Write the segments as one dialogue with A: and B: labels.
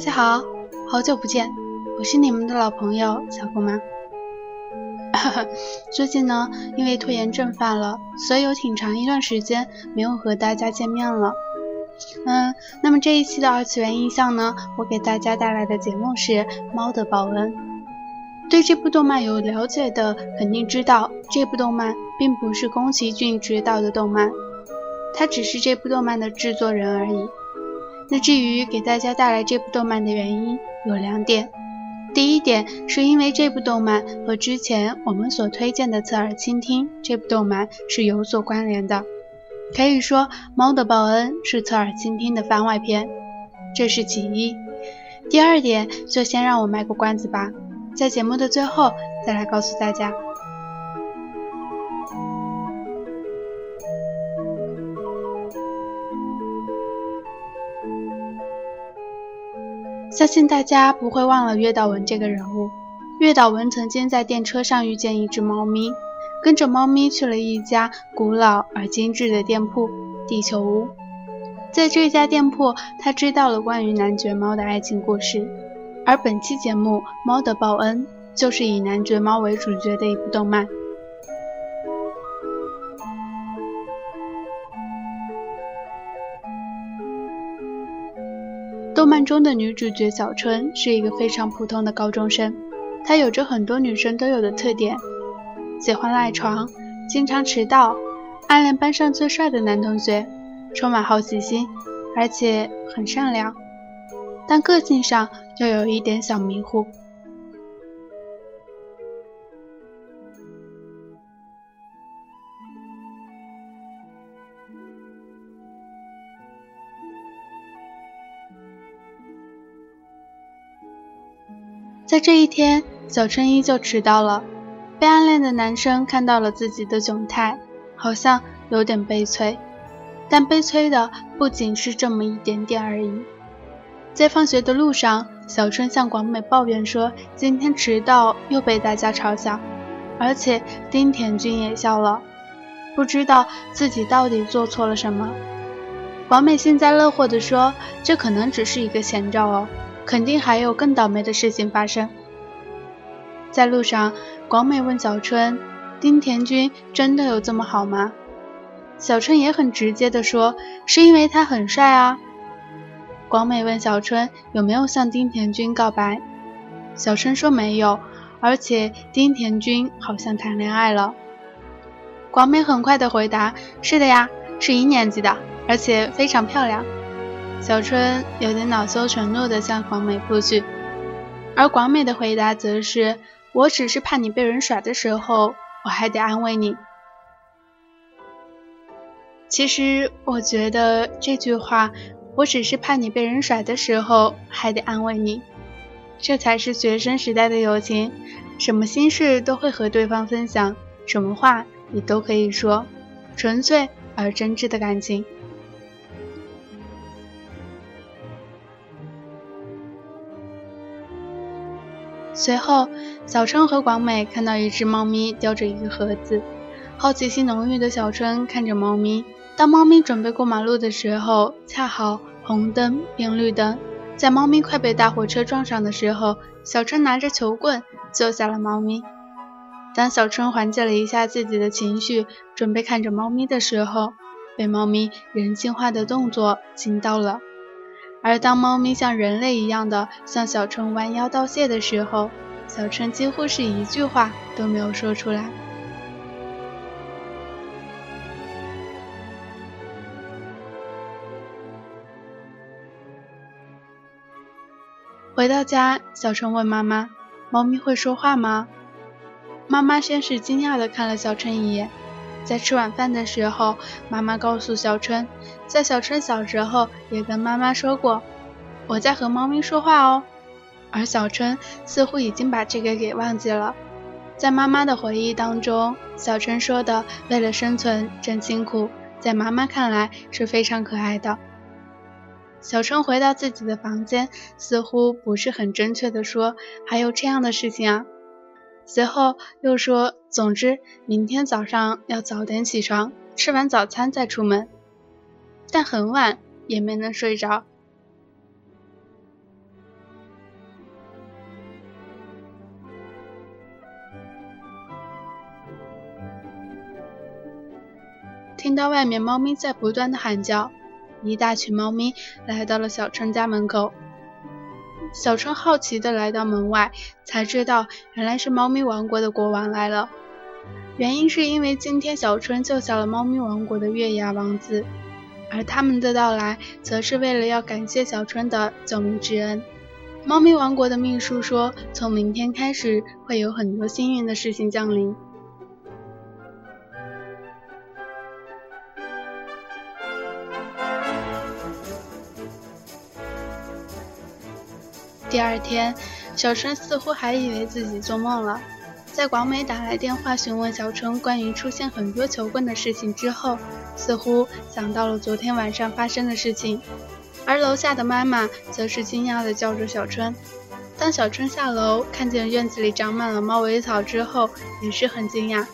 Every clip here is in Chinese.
A: 大家好，好久不见，我是你们的老朋友小姑妈。最近呢，因为拖延症犯了，所以有挺长一段时间没有和大家见面了。嗯，那么这一期的二次元印象呢，我给大家带来的节目是《猫的报恩》。对这部动漫有了解的，肯定知道这部动漫并不是宫崎骏执导的动漫，他只是这部动漫的制作人而已。那至于给大家带来这部动漫的原因有两点，第一点是因为这部动漫和之前我们所推荐的《侧耳倾听》这部动漫是有所关联的，可以说《猫的报恩》是《侧耳倾听》的番外篇，这是其一。第二点就先让我卖个关子吧，在节目的最后再来告诉大家。相信大家不会忘了月岛文这个人物。月岛文曾经在电车上遇见一只猫咪，跟着猫咪去了一家古老而精致的店铺——地球屋。在这家店铺，他知道了关于男爵猫的爱情故事。而本期节目《猫的报恩》就是以男爵猫为主角的一部动漫。动漫中的女主角小春是一个非常普通的高中生，她有着很多女生都有的特点：喜欢赖床，经常迟到，暗恋班上最帅的男同学，充满好奇心，而且很善良，但个性上又有一点小迷糊。在这一天，小春依旧迟到了。被暗恋的男生看到了自己的窘态，好像有点悲催。但悲催的不仅是这么一点点而已。在放学的路上，小春向广美抱怨说：“今天迟到又被大家嘲笑，而且丁田君也笑了，不知道自己到底做错了什么。”广美幸灾乐祸地说：“这可能只是一个前兆哦。”肯定还有更倒霉的事情发生。在路上，广美问小春：“丁田君真的有这么好吗？”小春也很直接的说：“是因为他很帅啊。”广美问小春有没有向丁田君告白，小春说没有，而且丁田君好像谈恋爱了。广美很快的回答：“是的呀，是一年级的，而且非常漂亮。”小春有点恼羞成怒地向广美扑去，而广美的回答则是：“我只是怕你被人甩的时候，我还得安慰你。”其实我觉得这句话“我只是怕你被人甩的时候还得安慰你”，这才是学生时代的友情，什么心事都会和对方分享，什么话你都可以说，纯粹而真挚的感情。随后，小春和广美看到一只猫咪叼着一个盒子，好奇心浓郁的小春看着猫咪。当猫咪准备过马路的时候，恰好红灯变绿灯，在猫咪快被大货车撞上的时候，小春拿着球棍救下了猫咪。当小春缓解了一下自己的情绪，准备看着猫咪的时候，被猫咪人性化的动作惊到了。而当猫咪像人类一样的向小春弯腰道谢的时候，小春几乎是一句话都没有说出来。回到家，小春问妈妈：“猫咪会说话吗？”妈妈先是惊讶的看了小春一眼。在吃晚饭的时候，妈妈告诉小春，在小春小时候也跟妈妈说过，我在和猫咪说话哦。而小春似乎已经把这个给忘记了。在妈妈的回忆当中，小春说的“为了生存真辛苦”，在妈妈看来是非常可爱的。小春回到自己的房间，似乎不是很正确的说，还有这样的事情啊。随后又说总之明天早上要早点起床吃完早餐再出门。但很晚也没能睡着。听到外面猫咪在不断的喊叫一大群猫咪来到了小春家门口小春好奇的来到门外，才知道原来是猫咪王国的国王来了。原因是因为今天小春救下了猫咪王国的月牙王子，而他们的到来，则是为了要感谢小春的救命之恩。猫咪王国的秘书说，从明天开始会有很多幸运的事情降临。第二天，小春似乎还以为自己做梦了。在广美打来电话询问小春关于出现很多球棍的事情之后，似乎想到了昨天晚上发生的事情。而楼下的妈妈则是惊讶地叫着小春。当小春下楼看见院子里长满了猫尾草之后，也是很惊讶。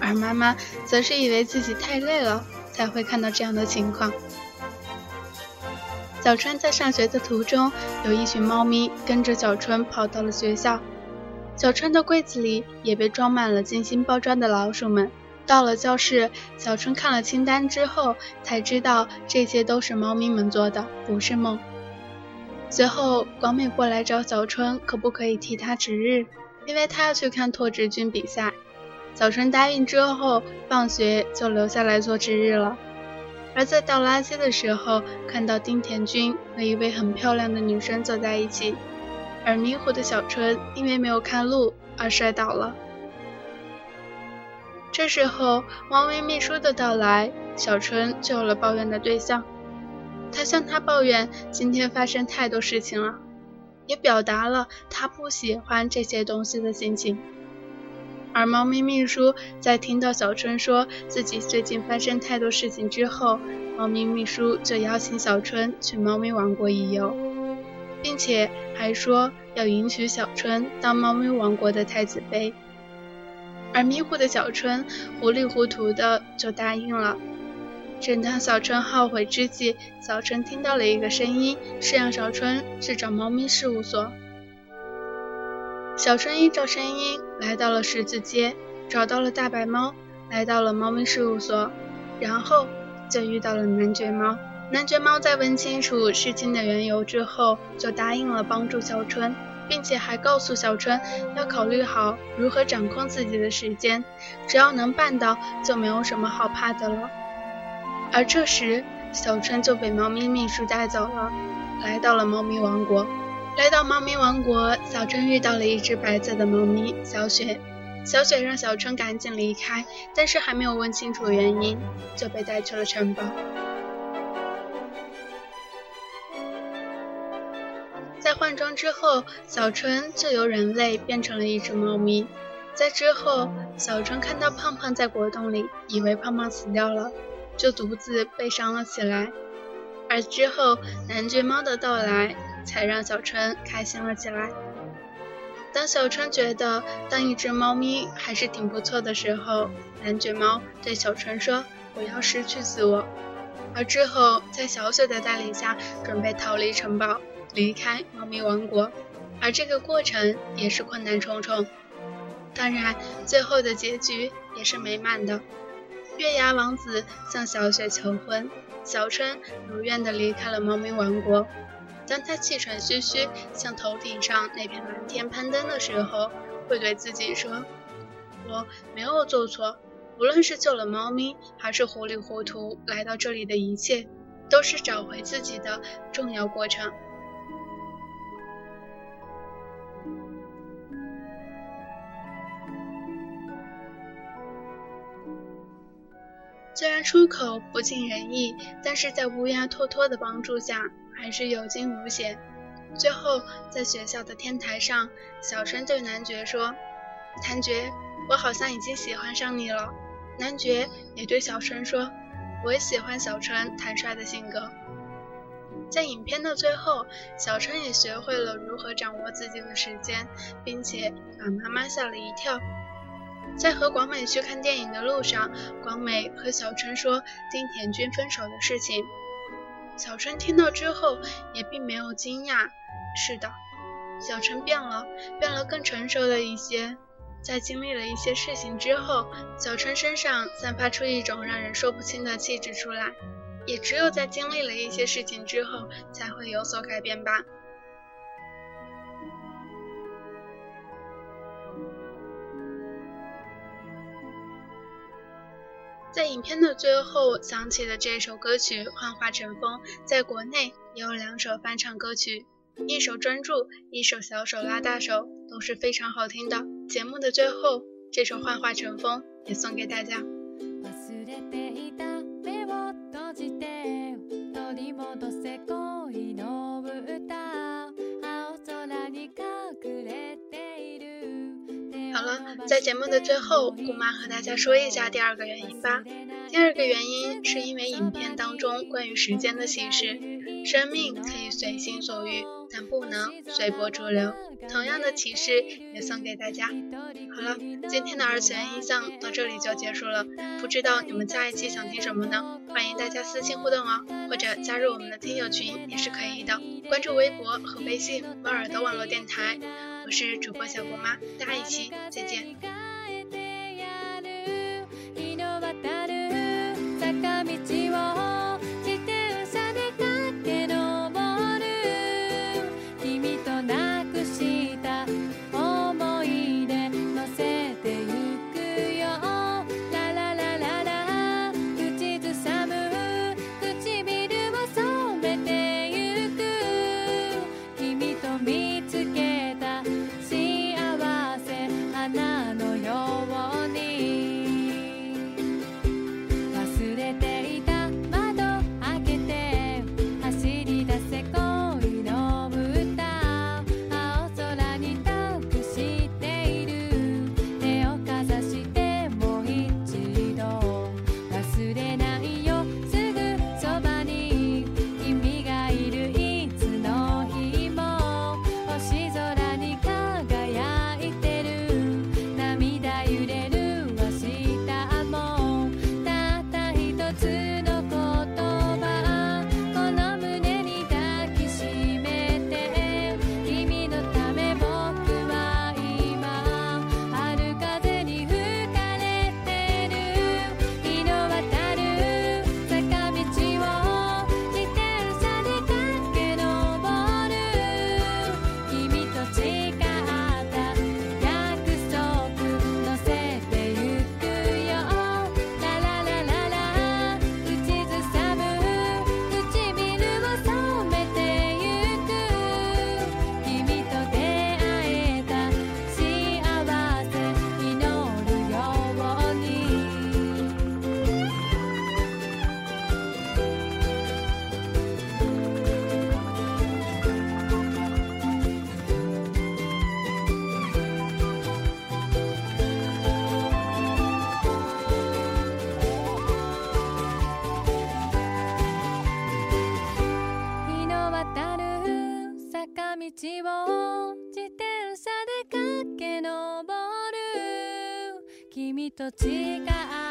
A: 而妈妈则是以为自己太累了，才会看到这样的情况。小春在上学的途中，有一群猫咪跟着小春跑到了学校。小春的柜子里也被装满了精心包装的老鼠们。到了教室，小春看了清单之后，才知道这些都是猫咪们做的，不是梦。随后，广美过来找小春，可不可以替他值日，因为他要去看拓殖军比赛。小春答应之后，放学就留下来做值日了。而在倒垃圾的时候，看到丁田君和一位很漂亮的女生走在一起，而迷糊的小春因为没有看路而摔倒了。这时候，王维秘书的到来，小春就有了抱怨的对象。他向他抱怨今天发生太多事情了，也表达了他不喜欢这些东西的心情。而猫咪秘书在听到小春说自己最近发生太多事情之后，猫咪秘书就邀请小春去猫咪王国一游，并且还说要迎娶小春当猫咪王国的太子妃。而迷糊的小春糊里糊涂的就答应了。正当小春后悔之际，小春听到了一个声音，是让小春去找猫咪事务所。小春依照声音来到了十字街，找到了大白猫，来到了猫咪事务所，然后就遇到了男爵猫。男爵猫在问清楚事情的缘由之后，就答应了帮助小春，并且还告诉小春要考虑好如何掌控自己的时间，只要能办到，就没有什么好怕的了。而这时，小春就被猫咪秘书带走了，来到了猫咪王国。来到猫咪王国，小春遇到了一只白色的猫咪小雪。小雪让小春赶紧离开，但是还没有问清楚原因，就被带去了城堡。在换装之后，小春就由人类变成了一只猫咪。在之后，小春看到胖胖在果冻里，以为胖胖死掉了，就独自悲伤了起来。而之后，男爵猫的到来。才让小春开心了起来。当小春觉得当一只猫咪还是挺不错的时候，蓝卷猫对小春说：“我要失去自我。”而之后，在小雪的带领下，准备逃离城堡，离开猫咪王国。而这个过程也是困难重重。当然，最后的结局也是美满的。月牙王子向小雪求婚，小春如愿的离开了猫咪王国。当他气喘吁吁向头顶上那片蓝天攀登的时候，会对自己说：“我没有做错，无论是救了猫咪，还是糊里糊涂来到这里的一切，都是找回自己的重要过程。”虽然出口不尽人意，但是在乌鸦托托的帮助下。还是有惊无险。最后，在学校的天台上，小春对男爵说：“男爵，我好像已经喜欢上你了。”男爵也对小春说：“我也喜欢小春坦率的性格。”在影片的最后，小春也学会了如何掌握自己的时间，并且把妈妈吓了一跳。在和广美去看电影的路上，广美和小春说丁田君分手的事情。小春听到之后也并没有惊讶。是的，小春变了，变了更成熟了一些。
B: 在经历了一些事情之后，小春身上散发出一种让人说不清的气质出来。也只有在经历了一些事情之后，才会有所改变吧。在影片的最后响起的这首歌曲《幻化成风》，在国内也有两首翻唱歌曲，一首《专注》，一首《小手拉大手》，都是非常好听的。节目的最后，这首《幻化成风》也送给大家。在节目的最后，姑妈和大家说一下第二个原因吧。第二个原因是因为影片当中关于时间的启示，生命可以随心所欲，但不能随波逐流。同样的启示也送给大家。好了，今天的二次元印象到这里就结束了。不知道你们下一期想听什么呢？欢迎大家私信互动哦，或者加入我们的听友群也是可以的。关注微博和微信“猫耳朵网络电台”。我是主播小郭妈，下一期再见。君と違う